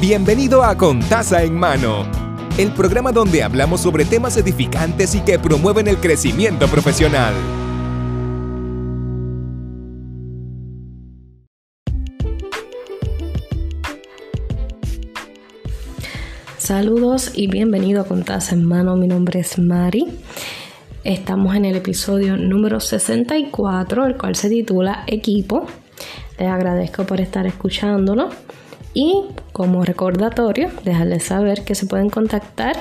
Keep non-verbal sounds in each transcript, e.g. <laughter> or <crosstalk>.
Bienvenido a Con Taza en Mano, el programa donde hablamos sobre temas edificantes y que promueven el crecimiento profesional. Saludos y bienvenido a Con Taza en Mano. Mi nombre es Mari. Estamos en el episodio número 64, el cual se titula Equipo. Les agradezco por estar escuchándolo. Y como recordatorio, dejarles saber que se pueden contactar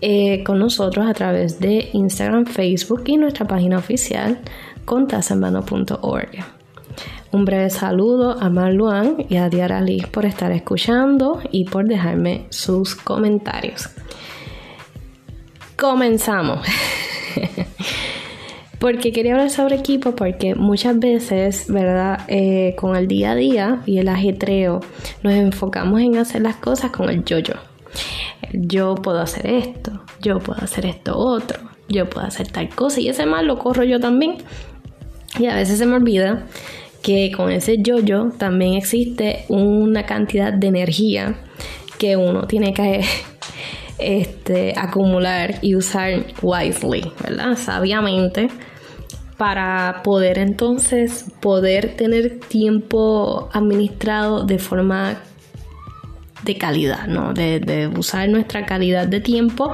eh, con nosotros a través de Instagram, Facebook y nuestra página oficial contasemano.org. Un breve saludo a Marluan y a Diara Liz por estar escuchando y por dejarme sus comentarios. Comenzamos. <laughs> Porque quería hablar sobre equipo porque muchas veces, ¿verdad? Eh, con el día a día y el ajetreo, nos enfocamos en hacer las cosas con el yo-yo. Yo puedo hacer esto, yo puedo hacer esto otro, yo puedo hacer tal cosa y ese mal lo corro yo también. Y a veces se me olvida que con ese yo-yo también existe una cantidad de energía que uno tiene que <laughs> este, acumular y usar wisely, ¿verdad? Sabiamente para poder entonces poder tener tiempo administrado de forma de calidad, ¿no? De, usar nuestra calidad de tiempo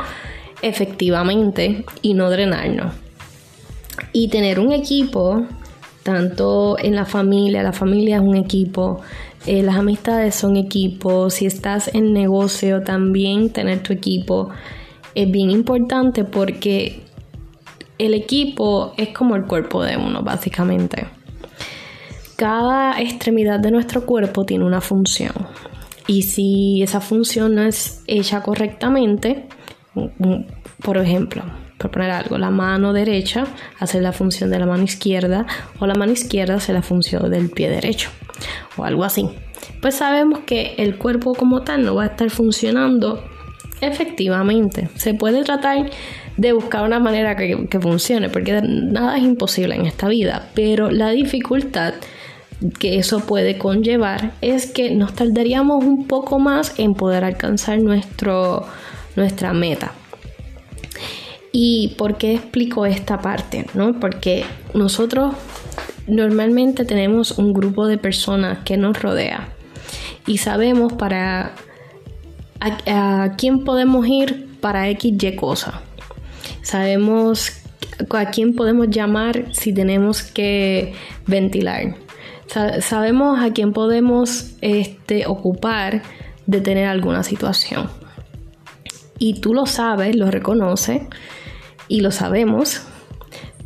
efectivamente y no drenarnos. Y tener un equipo, tanto en la familia, la familia es un equipo, eh, las amistades son equipos, si estás en negocio también tener tu equipo es bien importante porque el equipo es como el cuerpo de uno, básicamente. Cada extremidad de nuestro cuerpo tiene una función. Y si esa función no es hecha correctamente, por ejemplo, por poner algo, la mano derecha hace la función de la mano izquierda o la mano izquierda hace la función del pie derecho o algo así. Pues sabemos que el cuerpo como tal no va a estar funcionando efectivamente. Se puede tratar de buscar una manera que, funcione, porque nada es imposible en esta vida, pero la dificultad que eso puede conllevar es que nos tardaríamos un poco más en poder alcanzar nuestro, nuestra meta. ¿Y por qué explico esta parte? ¿no? Porque nosotros normalmente tenemos un grupo de personas que nos rodea y sabemos para a, quién podemos ir para X, Y cosa. Sabemos a quién podemos llamar si tenemos que ventilar. sabemos a quién podemos este, ocupar de tener alguna situación. Y tú lo sabes, lo reconoces y lo sabemos,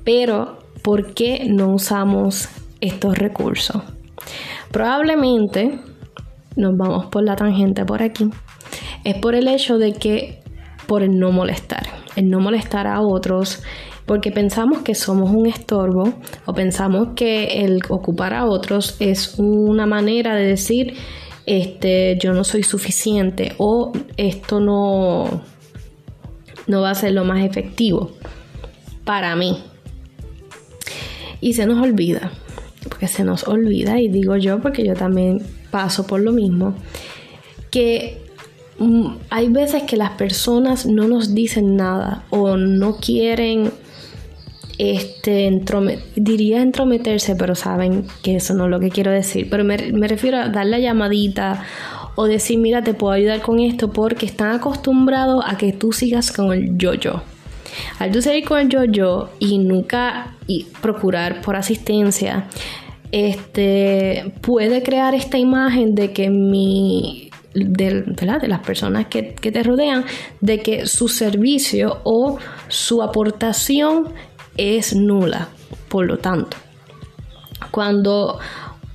pero ¿por qué no usamos estos recursos? Probablemente nos vamos por la tangente por aquí. Es por el hecho de que, por el no molestar el no molestar a otros, porque pensamos que somos un estorbo o pensamos que el ocupar a otros es una manera de decir este yo no soy suficiente o esto no no va a ser lo más efectivo para mí. Y se nos olvida, porque se nos olvida y digo yo porque yo también paso por lo mismo que hay veces que las personas no nos dicen nada o no quieren este diría entrometerse, pero saben que eso no es lo que quiero decir. Pero me, refiero a dar la llamadita o decir, mira, te puedo ayudar con esto porque están acostumbrados a que tú sigas con el yo-yo. Al tú seguir con el yo-yo y nunca y procurar por asistencia, este puede crear esta imagen de que mi de, de las personas que, te rodean de que su servicio o su aportación es nula. Por lo tanto, cuando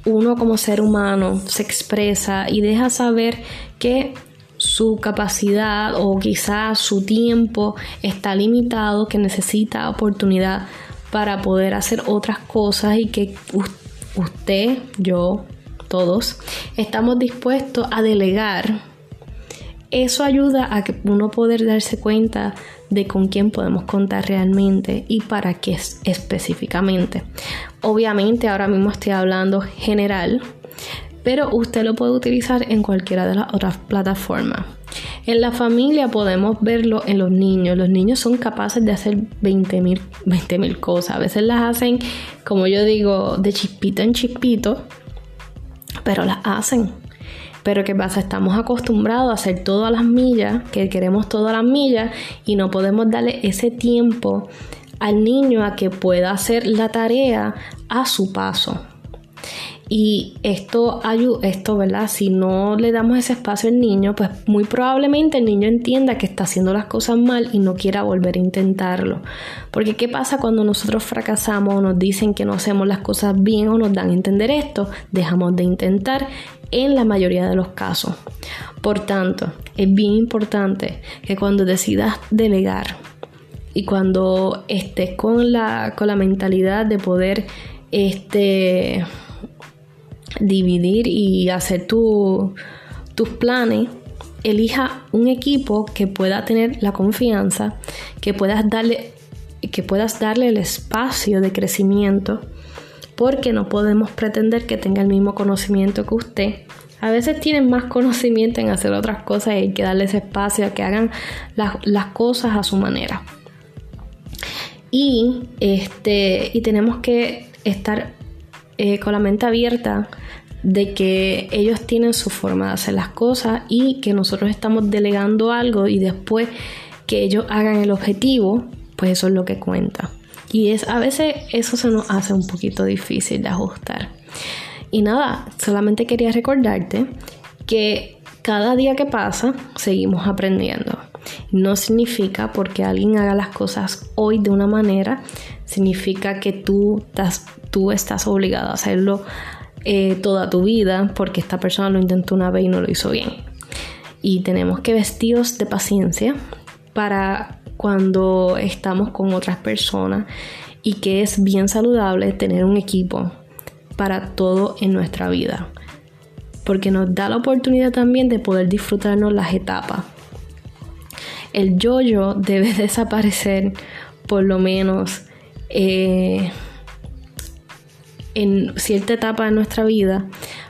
uno como ser humano se expresa y deja saber que su capacidad o quizás su tiempo está limitado, que necesita oportunidad para poder hacer otras cosas y que usted, yo, todos, estamos dispuestos a delegar, eso ayuda a que uno poder darse cuenta de con quién podemos contar realmente y para qué específicamente. Obviamente ahora mismo estoy hablando general, pero usted lo puede utilizar en cualquiera de las otras plataformas. En la familia podemos verlo en los niños. Los niños son capaces de hacer 20.000 20, cosas. A veces las hacen, como yo digo, de chispito en chispito, pero las hacen. Pero ¿qué pasa? Estamos acostumbrados a hacer todas las millas, que queremos todas las millas, y no podemos darle ese tiempo al niño a que pueda hacer la tarea a su paso. Y esto, esto, ¿verdad? Si no le damos ese espacio al niño, pues muy probablemente el niño entienda que está haciendo las cosas mal y no quiera volver a intentarlo. Porque ¿qué pasa cuando nosotros fracasamos o nos dicen que no hacemos las cosas bien o nos dan a entender esto? Dejamos de intentar en la mayoría de los casos. Por tanto, es bien importante que cuando decidas delegar y cuando estés con la, con la mentalidad de poder este, dividir y hacer tus planes, elija un equipo que pueda tener la confianza, que puedas darle, que puedas darle el espacio de crecimiento, porque no podemos pretender que tenga el mismo conocimiento que usted. A veces tienen más conocimiento en hacer otras cosas y hay que darles espacio a que hagan las, las cosas a su manera. Y, este, y tenemos que estar eh, con la mente abierta de que ellos tienen su forma de hacer las cosas y que nosotros estamos delegando algo y después que ellos hagan el objetivo, pues eso es lo que cuenta. Y es a veces eso se nos hace un poquito difícil de ajustar. Y nada, solamente quería recordarte que cada día que pasa seguimos aprendiendo. No significa porque alguien haga las cosas hoy de una manera, significa que tú estás, tú obligado a hacerlo eh, toda tu vida porque esta persona lo intentó una vez y no lo hizo bien. Y tenemos que vestirnos de paciencia para cuando estamos con otras personas y que es bien saludable tener un equipo para todo en nuestra vida. Porque nos da la oportunidad también de poder disfrutarnos las etapas el yo-yo debe <laughs> desaparecer por lo menos eh, en cierta etapa de nuestra vida.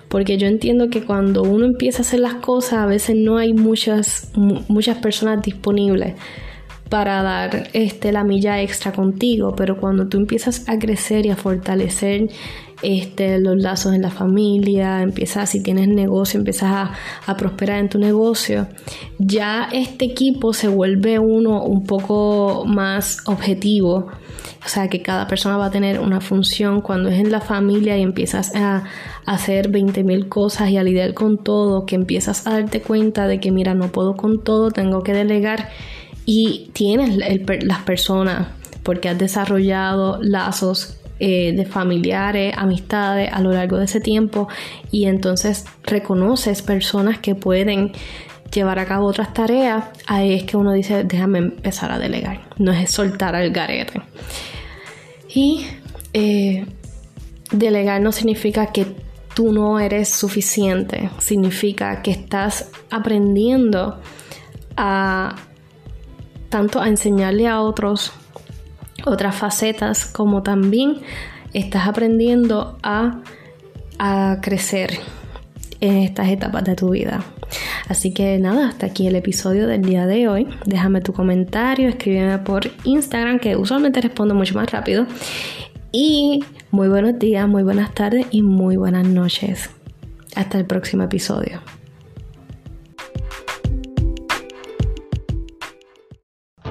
Porque yo entiendo que cuando uno empieza a hacer las cosas, a veces no hay muchas, muchas personas disponibles para dar este, la milla extra contigo, pero cuando tú empiezas a crecer y a fortalecer este, los lazos en la familia, empiezas, si tienes negocio, empiezas a, prosperar en tu negocio, ya este equipo se vuelve uno un poco más objetivo. O sea, que cada persona va a tener una función cuando es en la familia y empiezas a, hacer 20 mil cosas y a lidiar con todo, que empiezas a darte cuenta de que, mira, no puedo con todo, tengo que delegar y tienes las personas porque has desarrollado lazos eh, de familiares, amistades a lo largo de ese tiempo y entonces reconoces personas que pueden llevar a cabo otras tareas, ahí es que uno dice, déjame empezar a delegar, no es soltar al garete. Y eh, delegar no significa que tú no eres suficiente, significa que estás aprendiendo a tanto a enseñarle a otros otras facetas, como también estás aprendiendo a, a crecer en estas etapas de tu vida. Así que nada, hasta aquí el episodio del día de hoy. Déjame tu comentario, escríbeme por Instagram, que usualmente respondo mucho más rápido. Y muy buenos días, muy buenas tardes y muy buenas noches. Hasta el próximo episodio.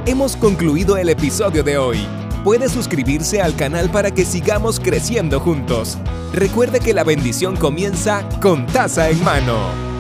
Hemos concluido el episodio de hoy. Puede suscribirse al canal para que sigamos creciendo juntos. Recuerde que la bendición comienza con taza en mano.